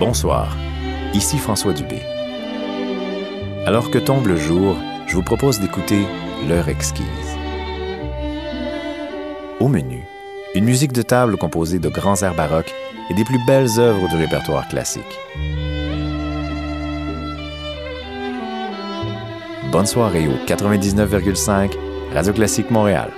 Bonsoir, ici François Dubé. Alors que tombe le jour, je vous propose d'écouter L'heure exquise. Au menu, une musique de table composée de grands airs baroques et des plus belles œuvres du répertoire classique. Bonne soirée au 99,5 Radio Classique Montréal.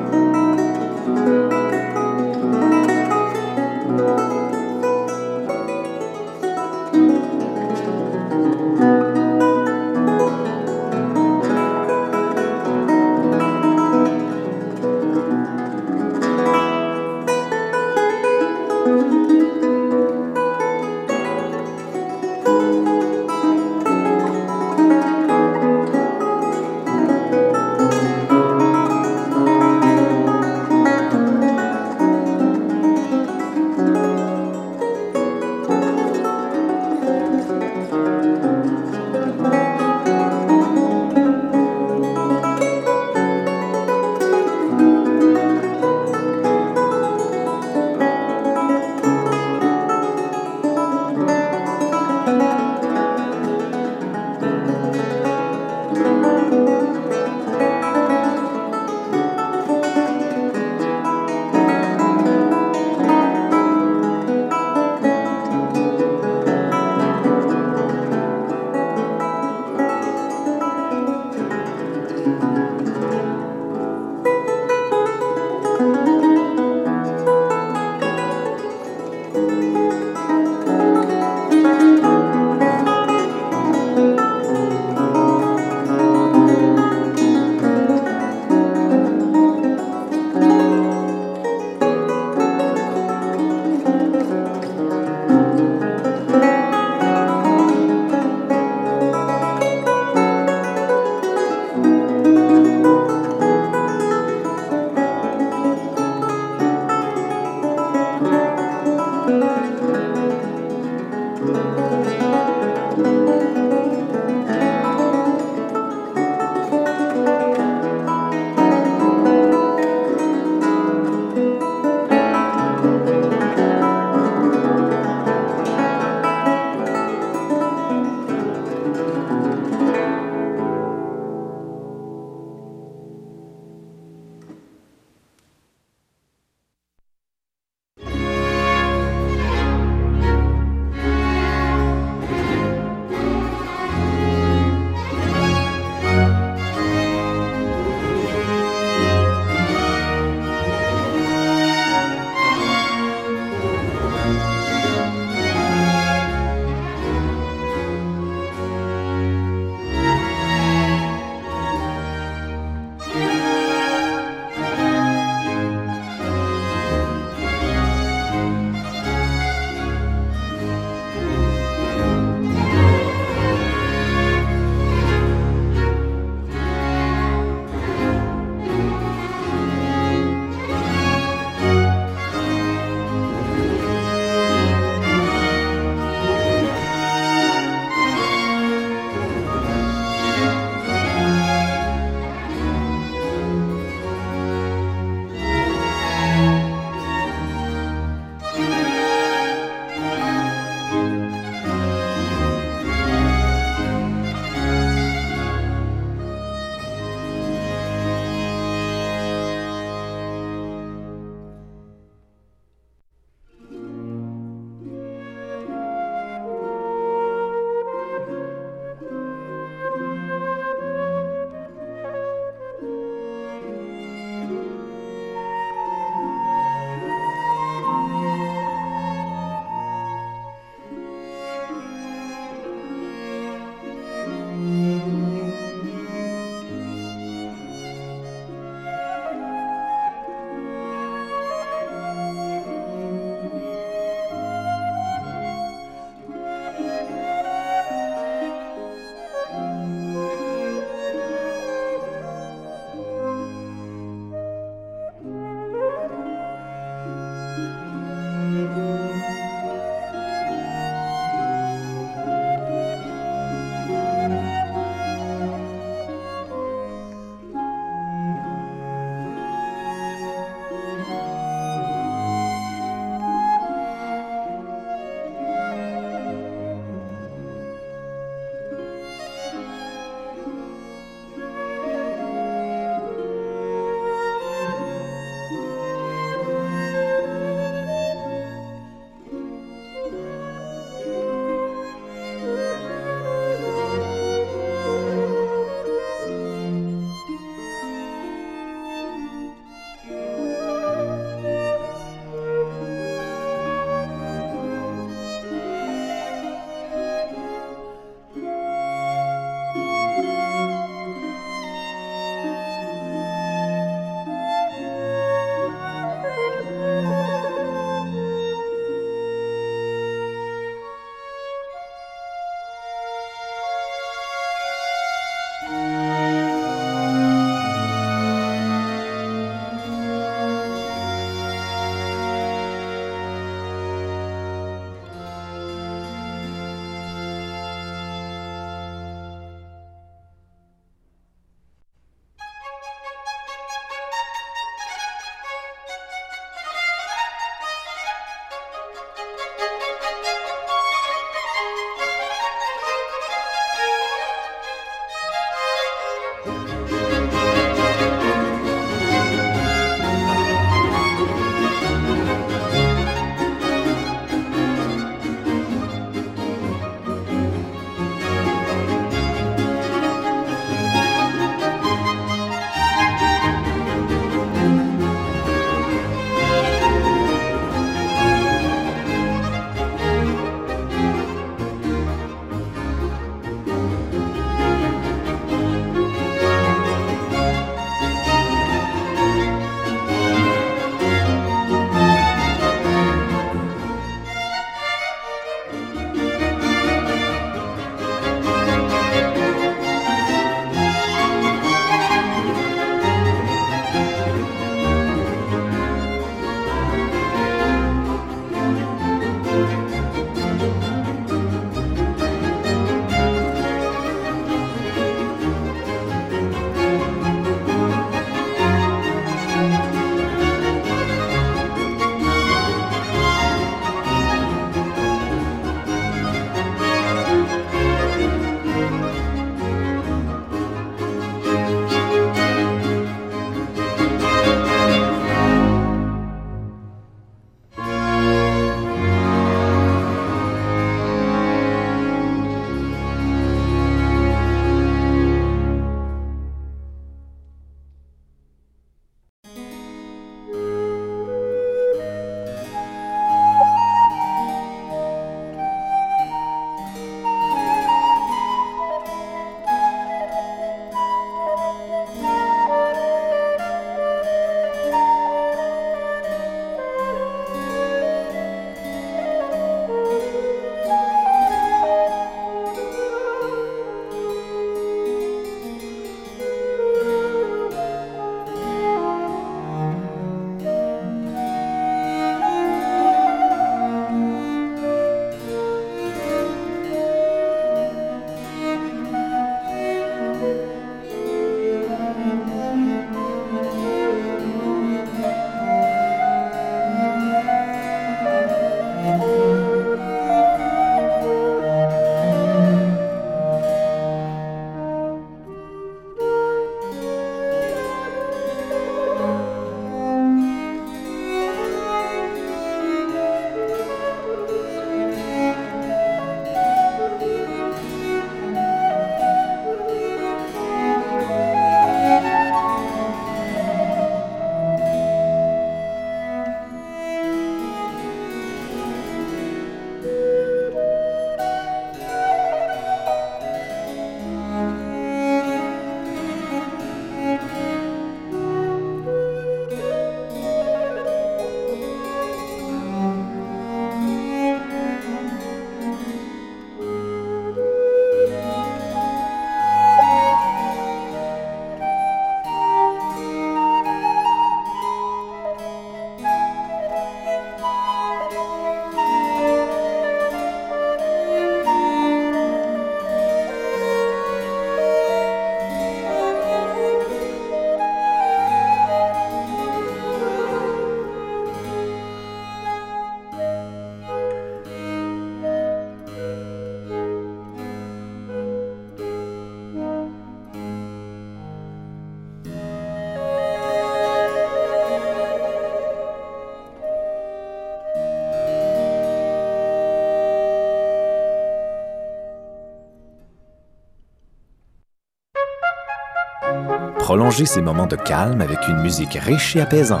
Prolongez ces moments de calme avec une musique riche et apaisante.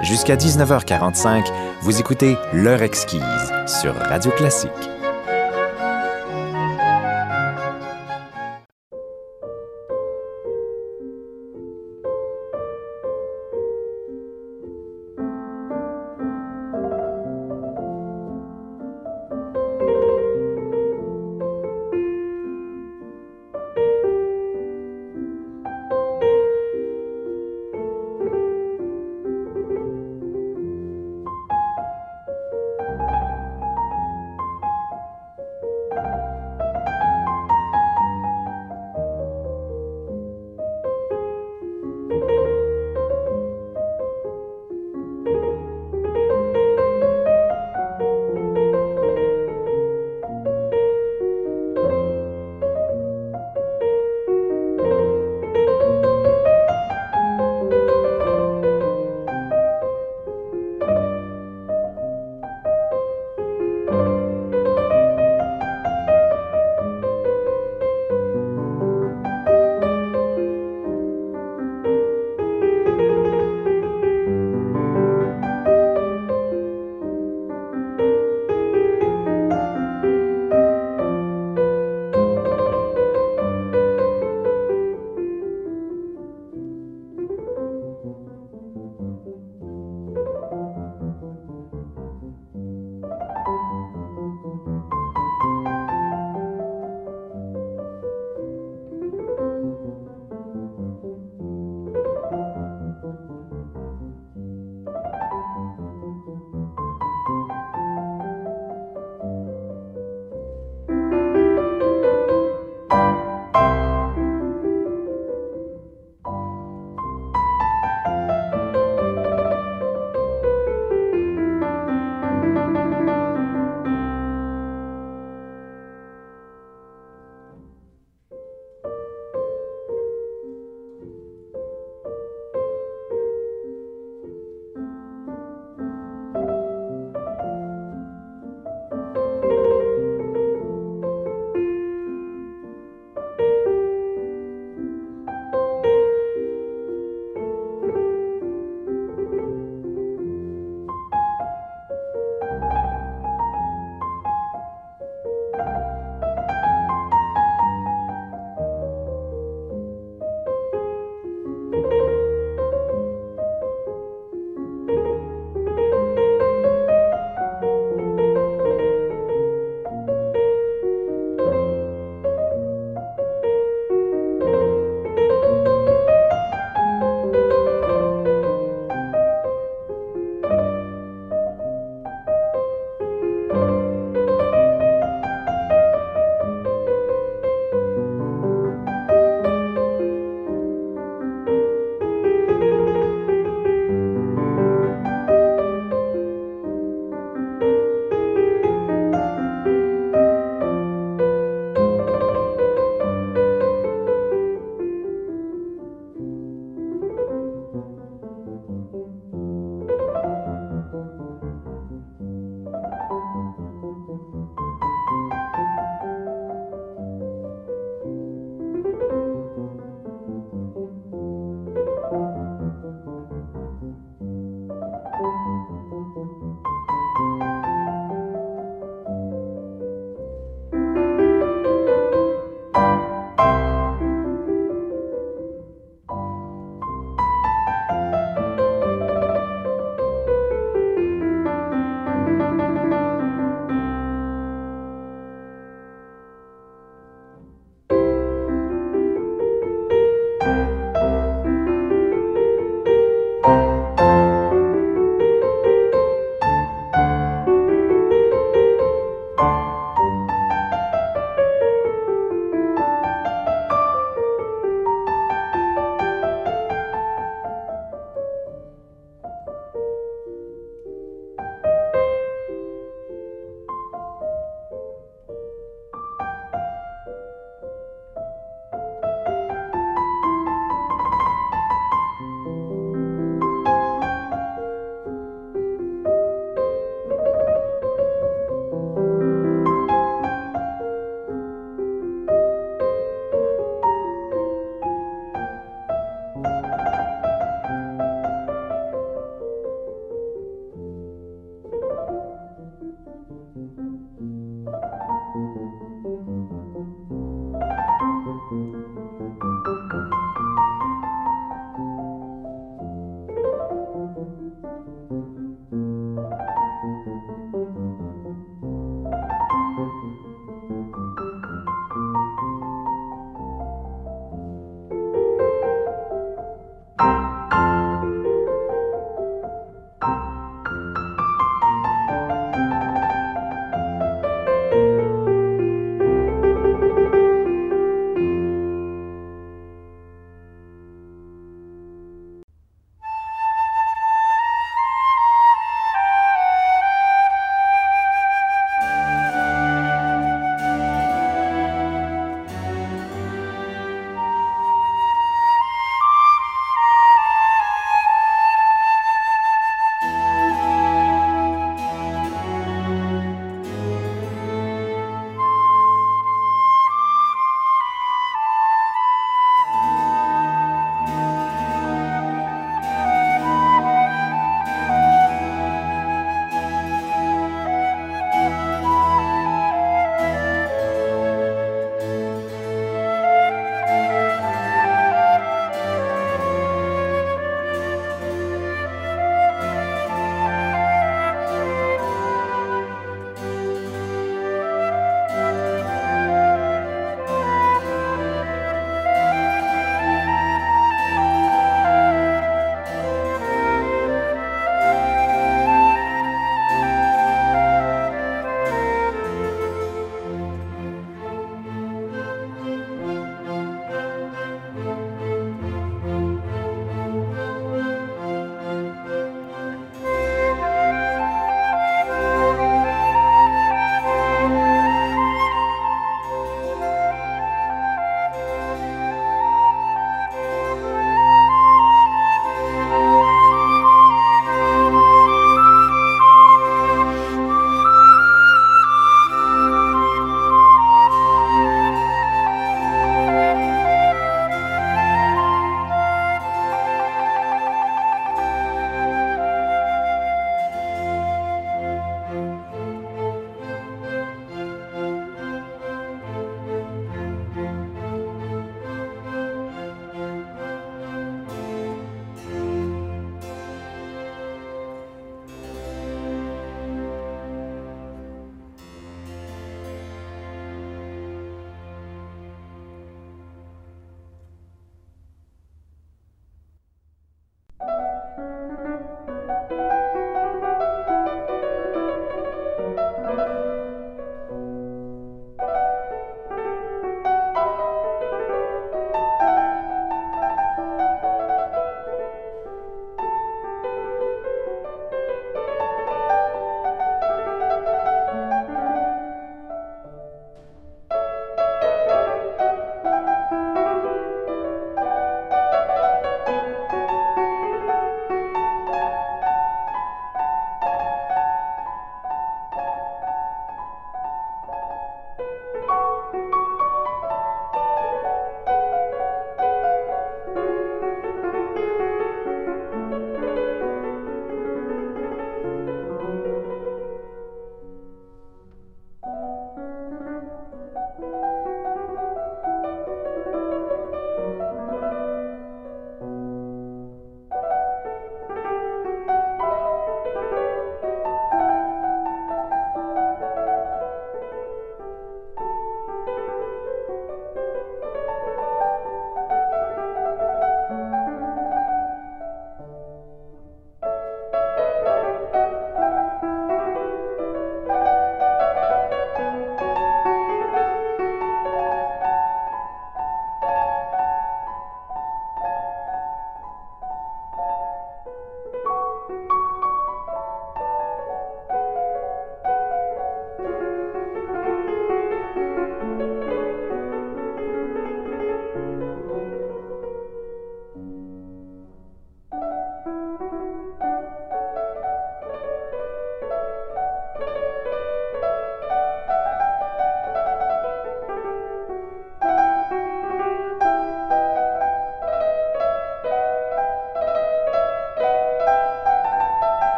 Jusqu'à 19h45, vous écoutez L'heure exquise sur Radio Classique.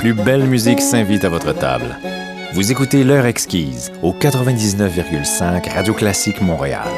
Plus belle musique s'invite à votre table. Vous écoutez L'heure exquise au 99,5 Radio Classique Montréal.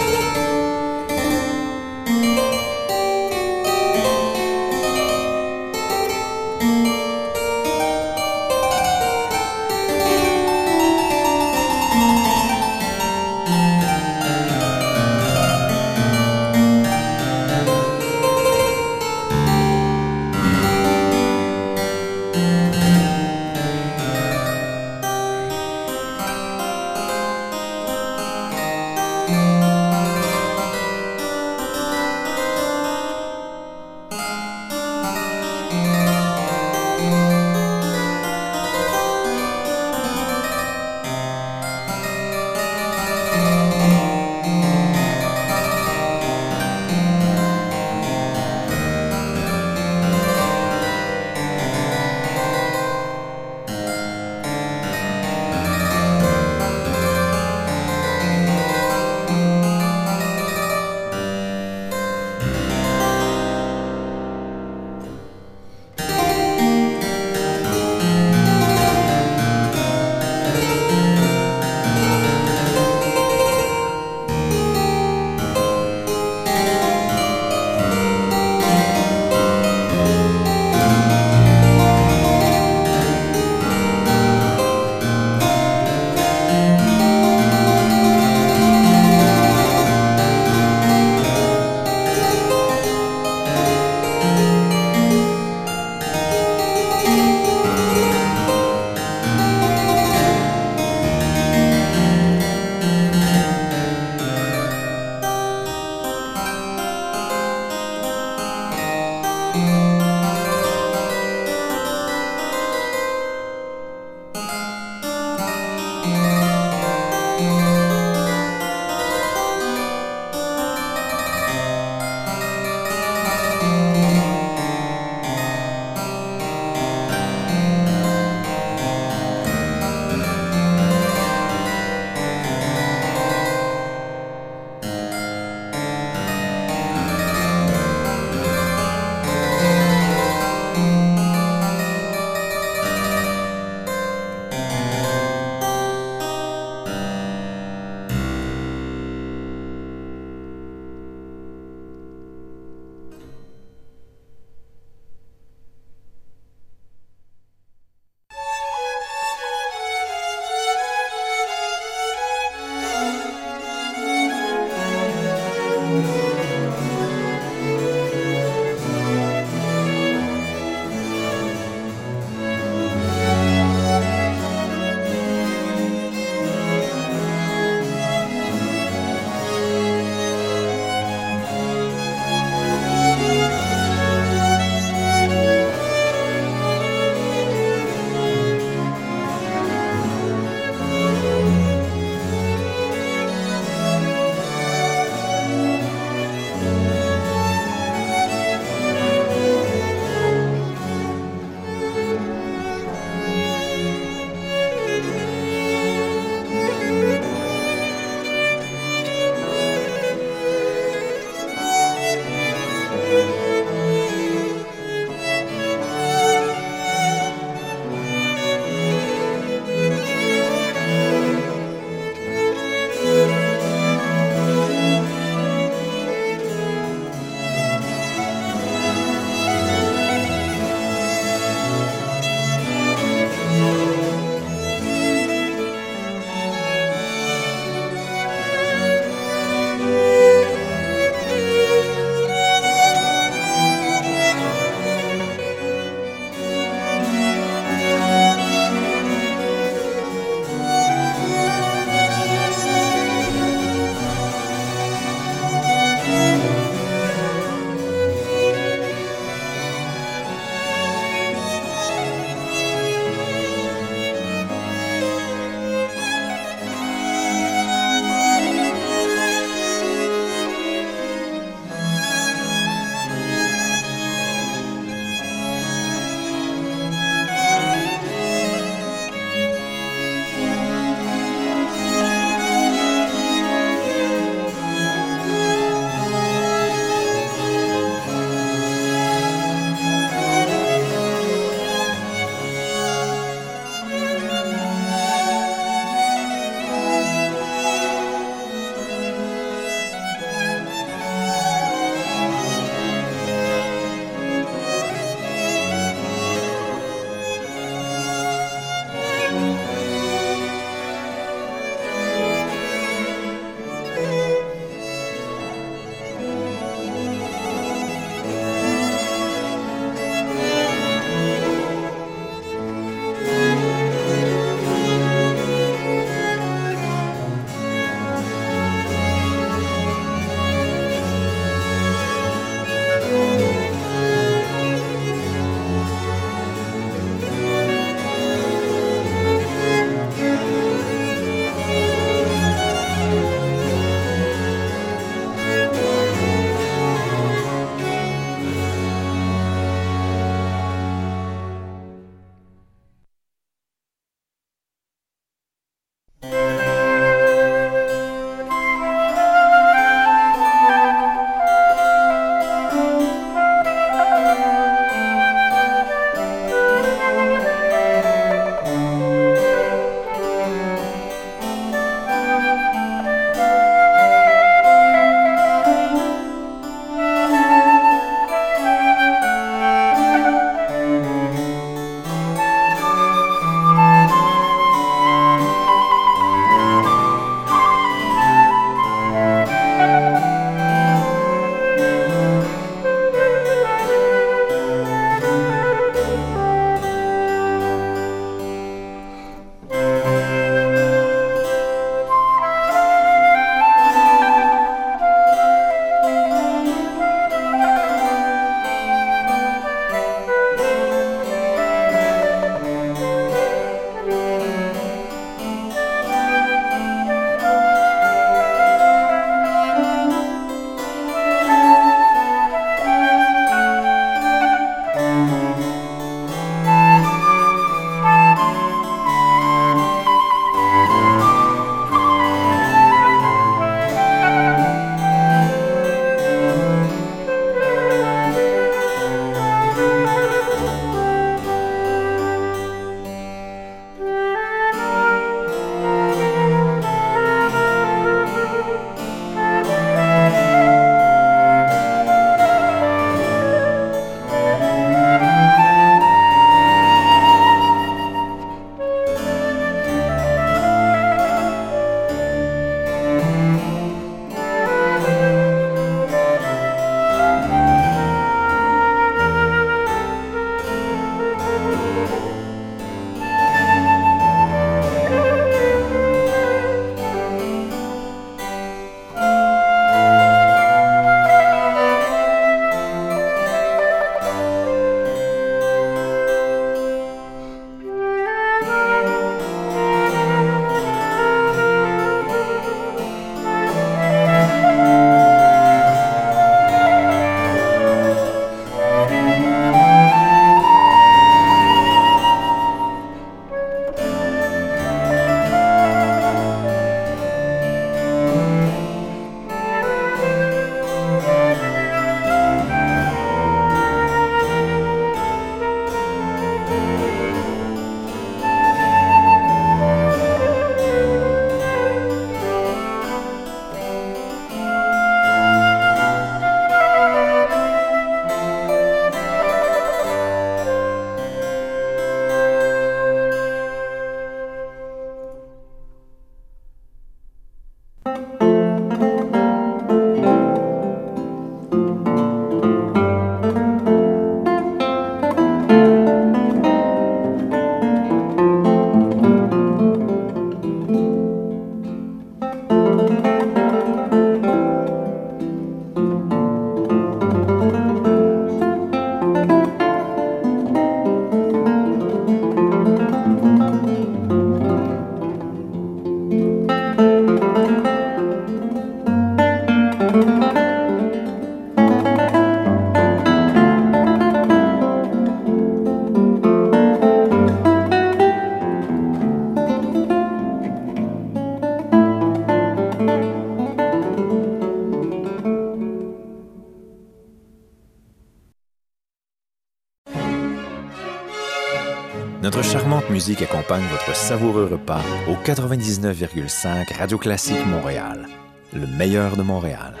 Musique accompagne votre savoureux repas au 99,5 Radio Classique Montréal, le meilleur de Montréal.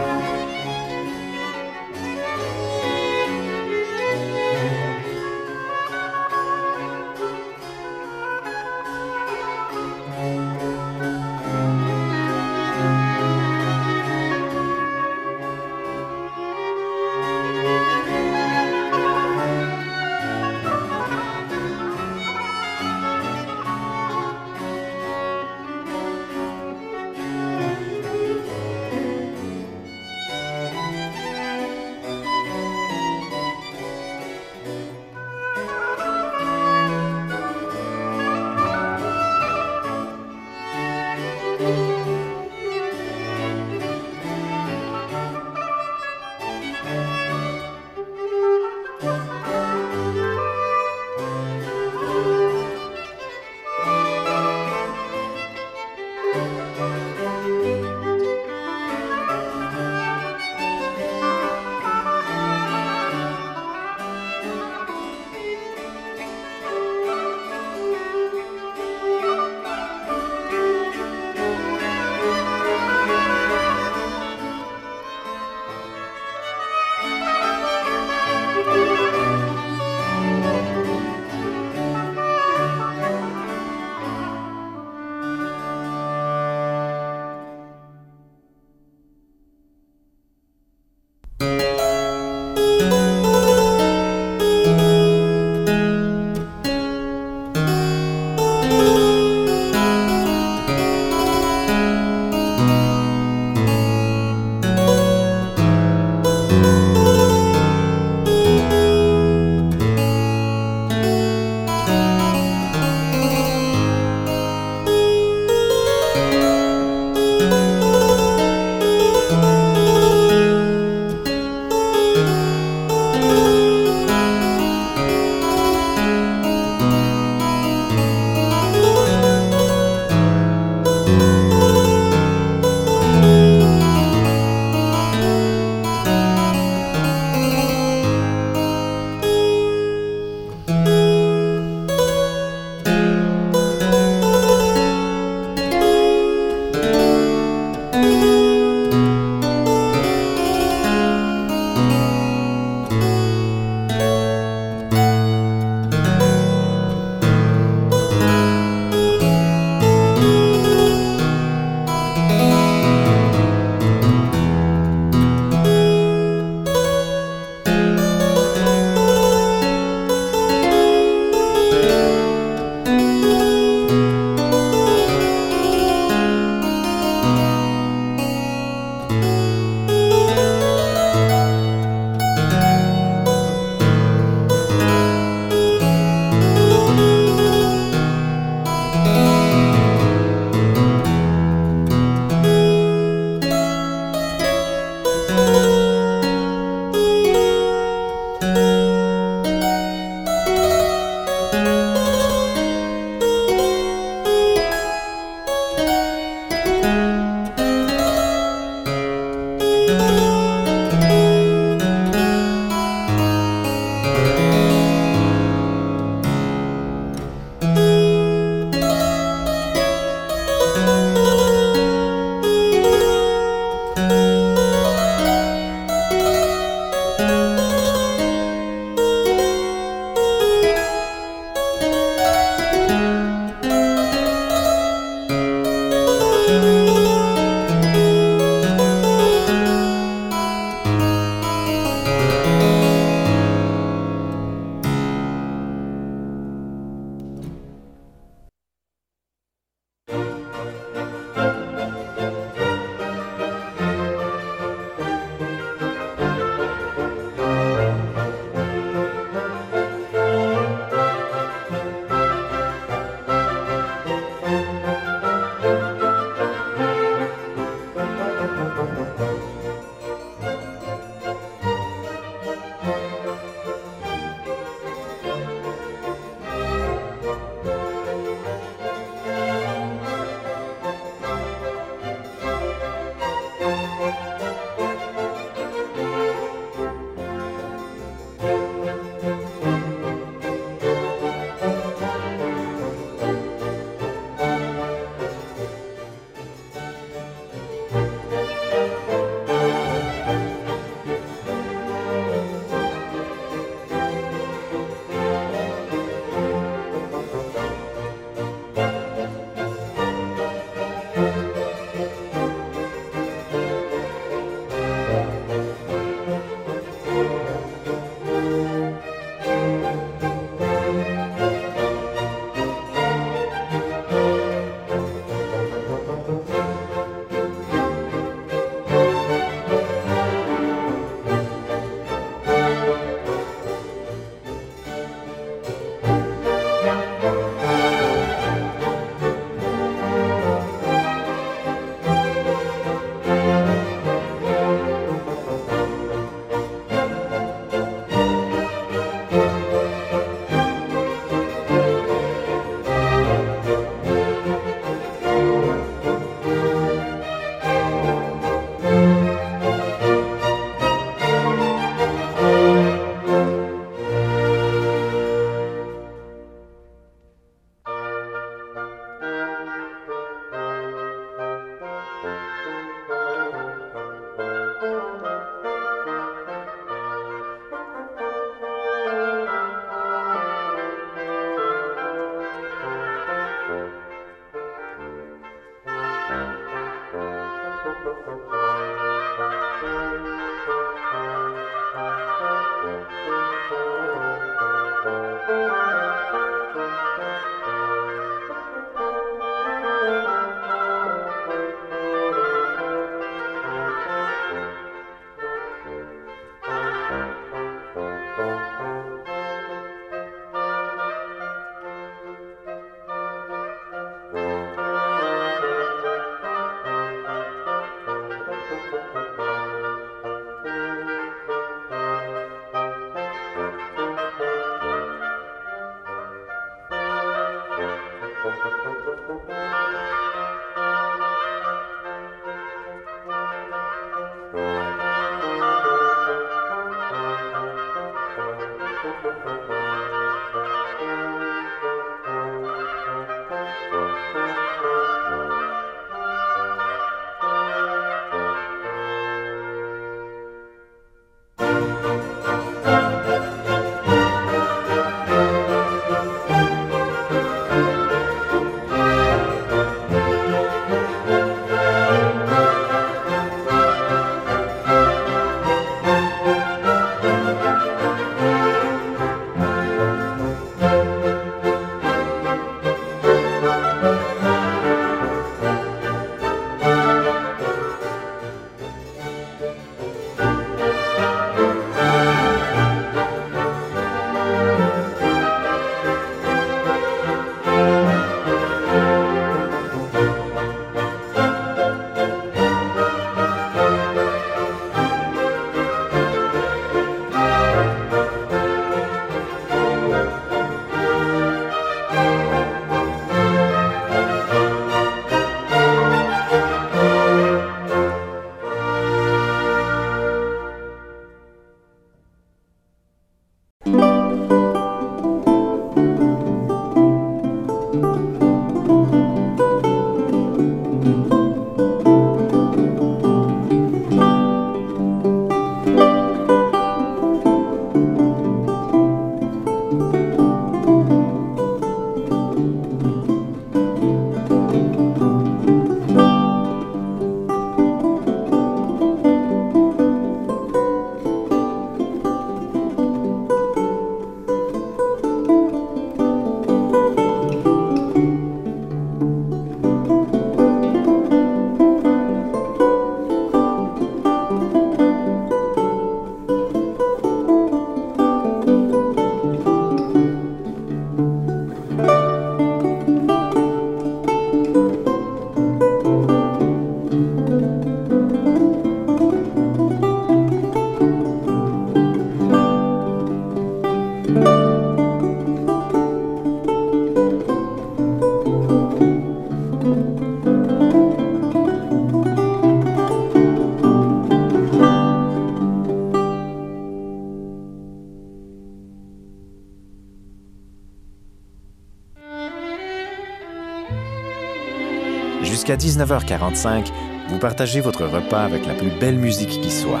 Jusqu'à 19h45, vous partagez votre repas avec la plus belle musique qui soit.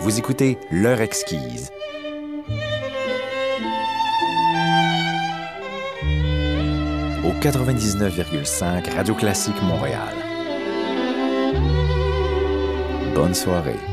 Vous écoutez L'heure exquise. Au 99,5 Radio Classique Montréal. Bonne soirée.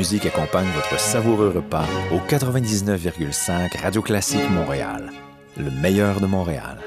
Musique accompagne votre savoureux repas au 99,5 Radio Classique Montréal, le meilleur de Montréal.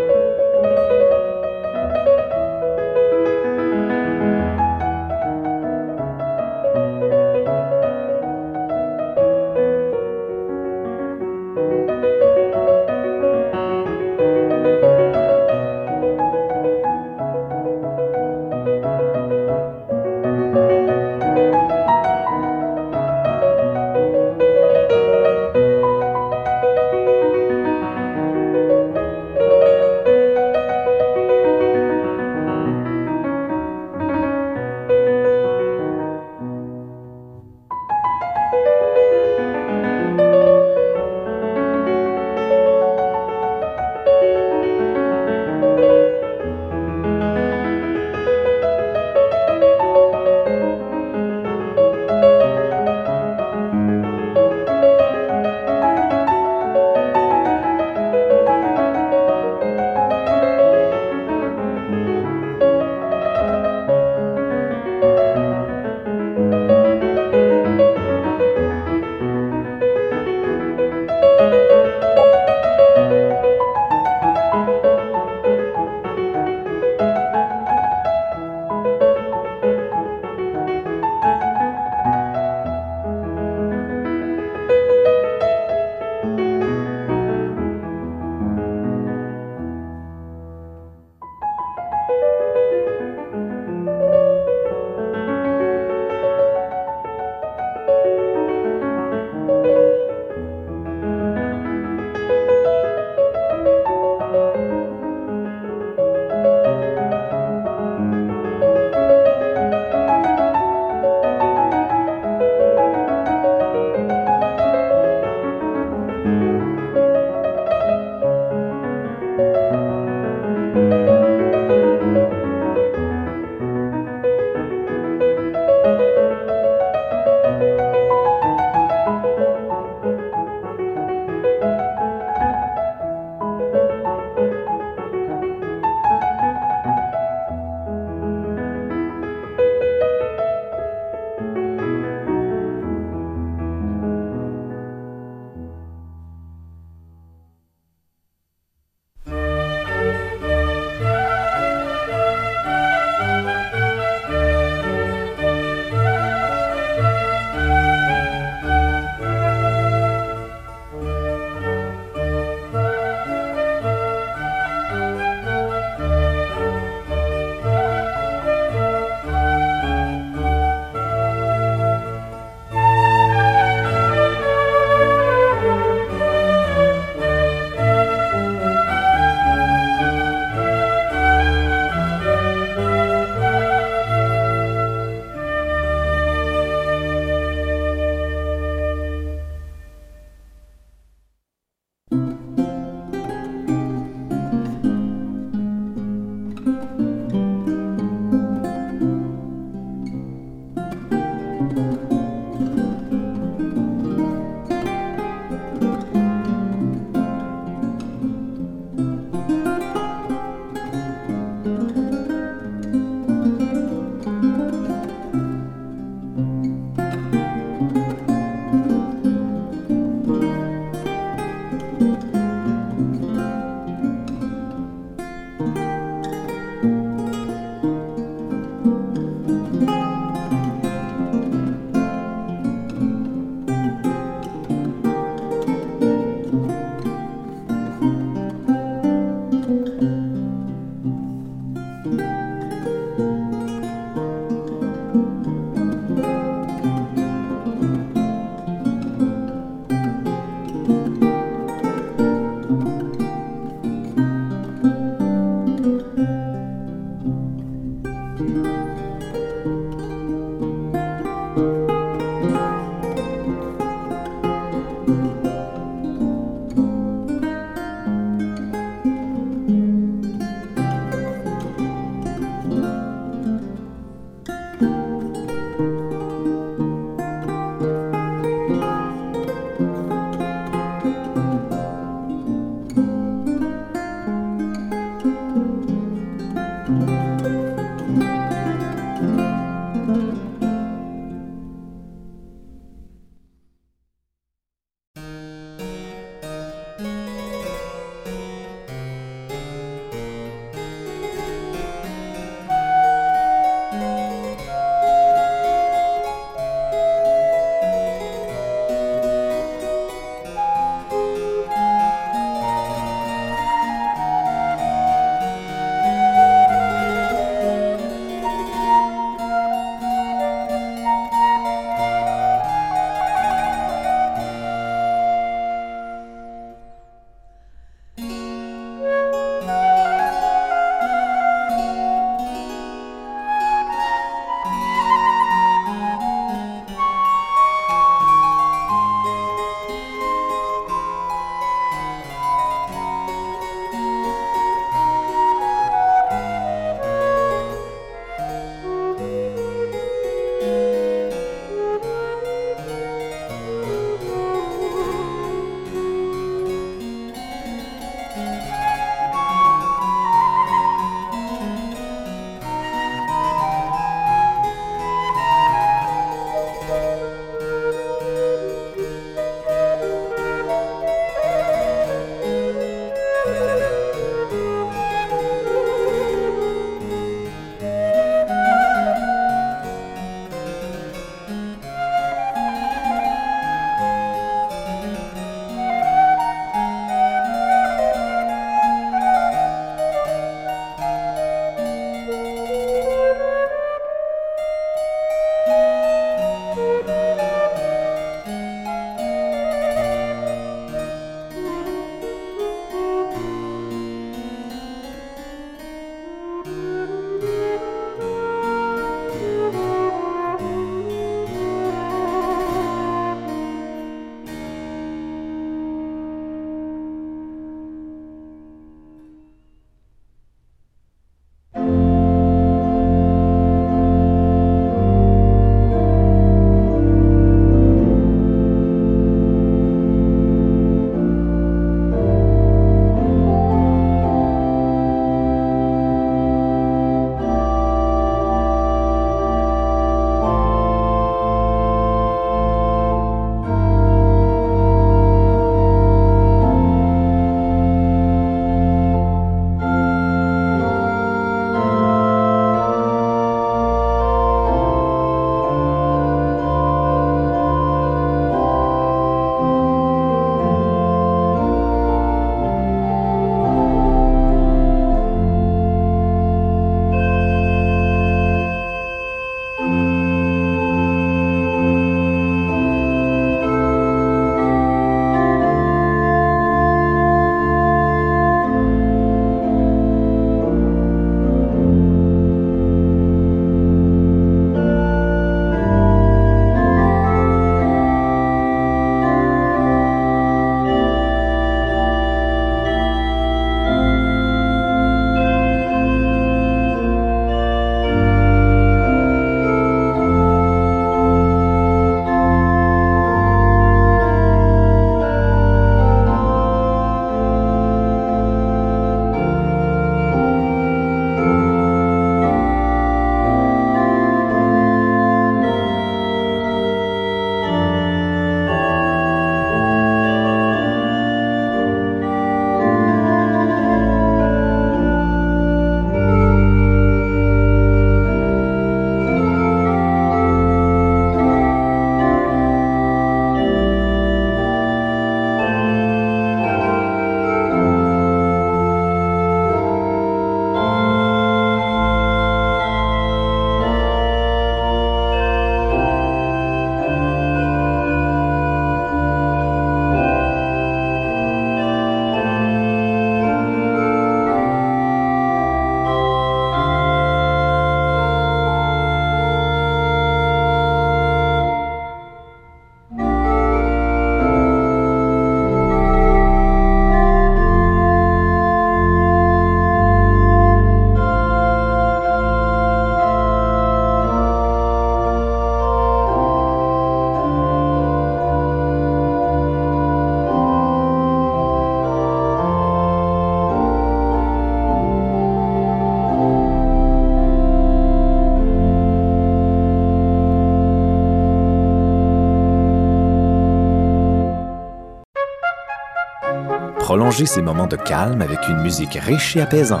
Prolonger ces moments de calme avec une musique riche et apaisante.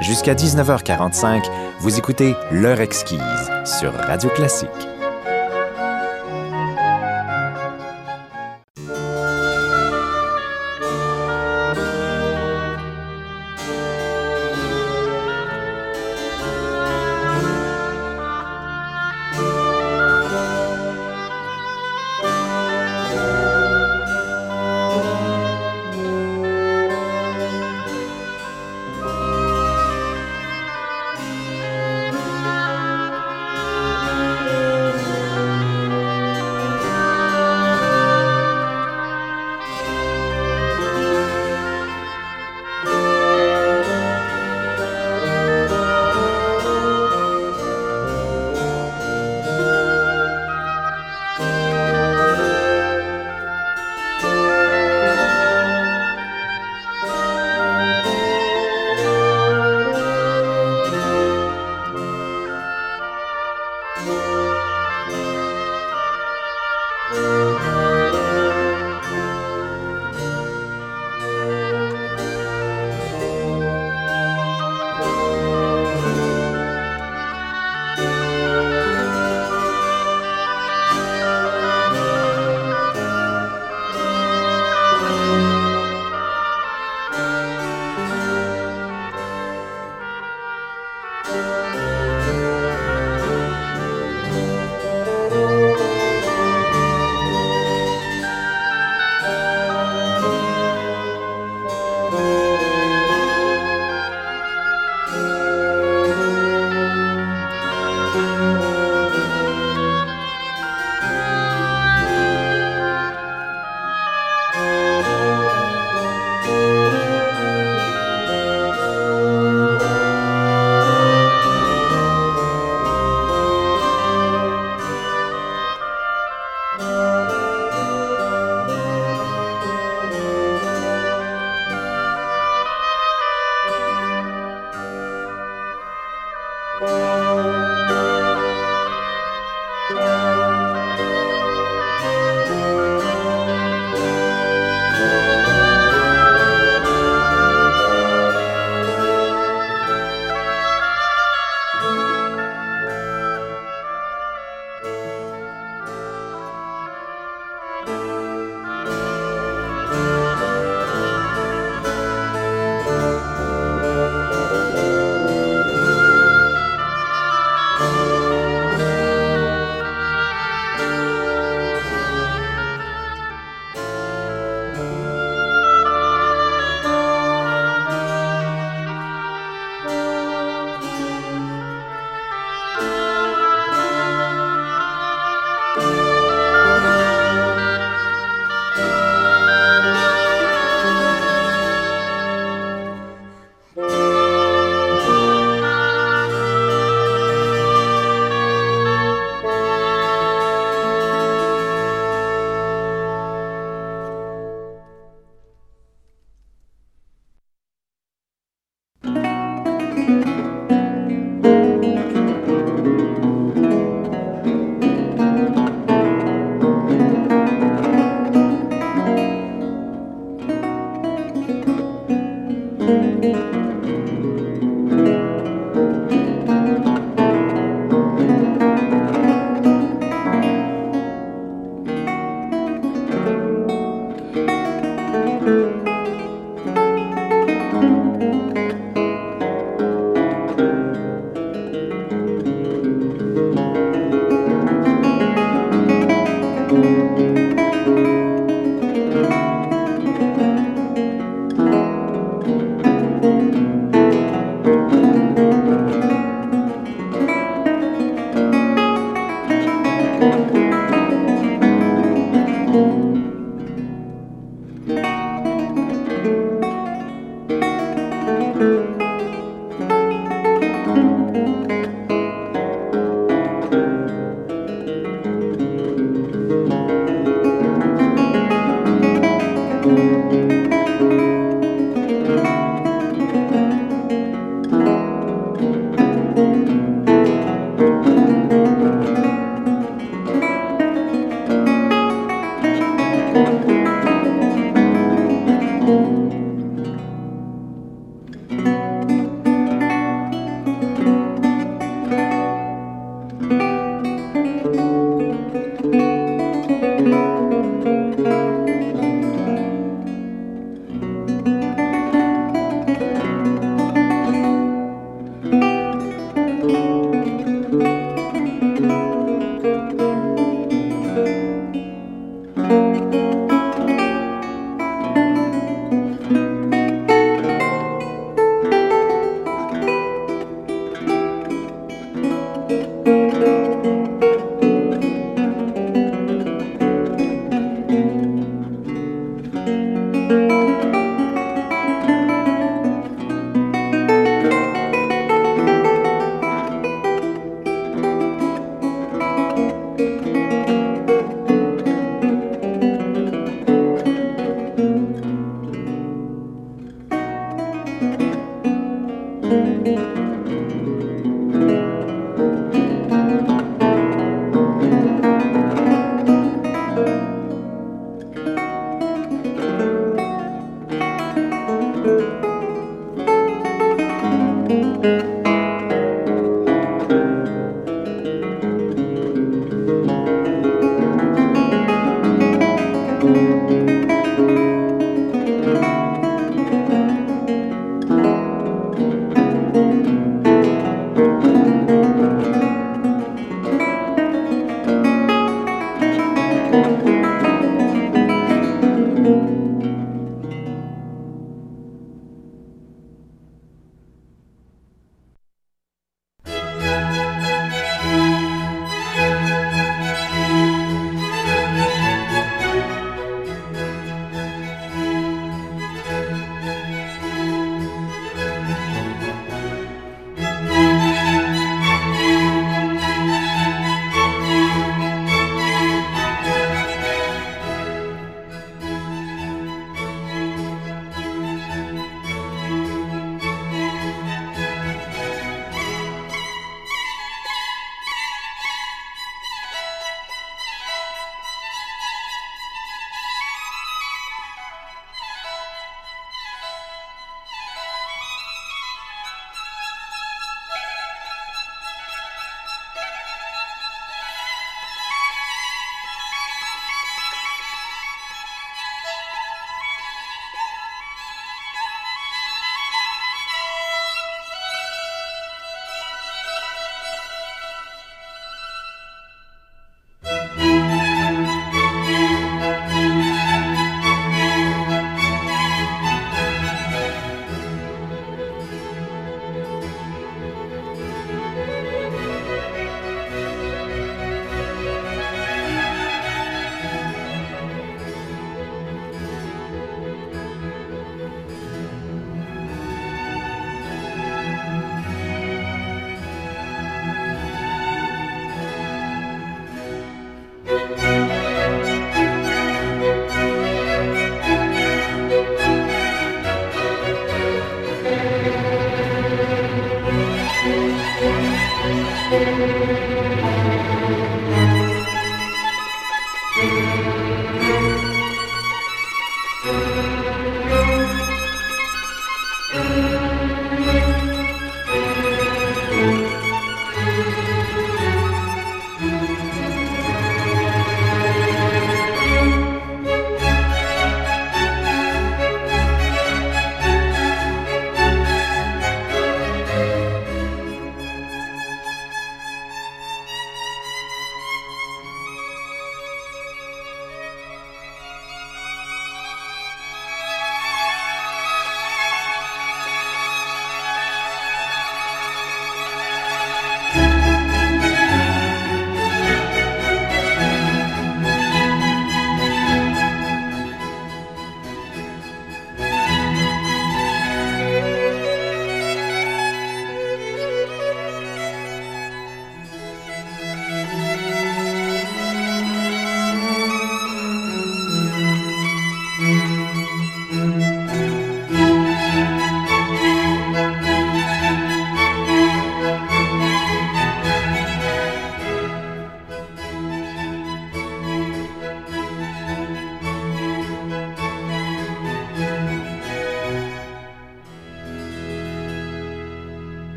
Jusqu'à 19h45, vous écoutez L'heure exquise sur Radio Classique.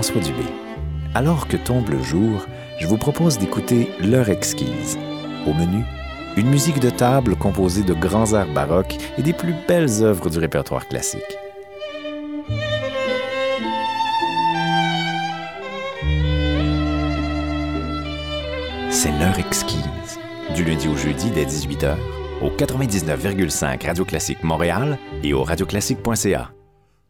François Dubé. Alors que tombe le jour, je vous propose d'écouter L'heure exquise. Au menu, une musique de table composée de grands airs baroques et des plus belles œuvres du répertoire classique. C'est l'heure exquise, du lundi au jeudi dès 18h, au 99,5 Radio Classique Montréal et au radioclassique.ca.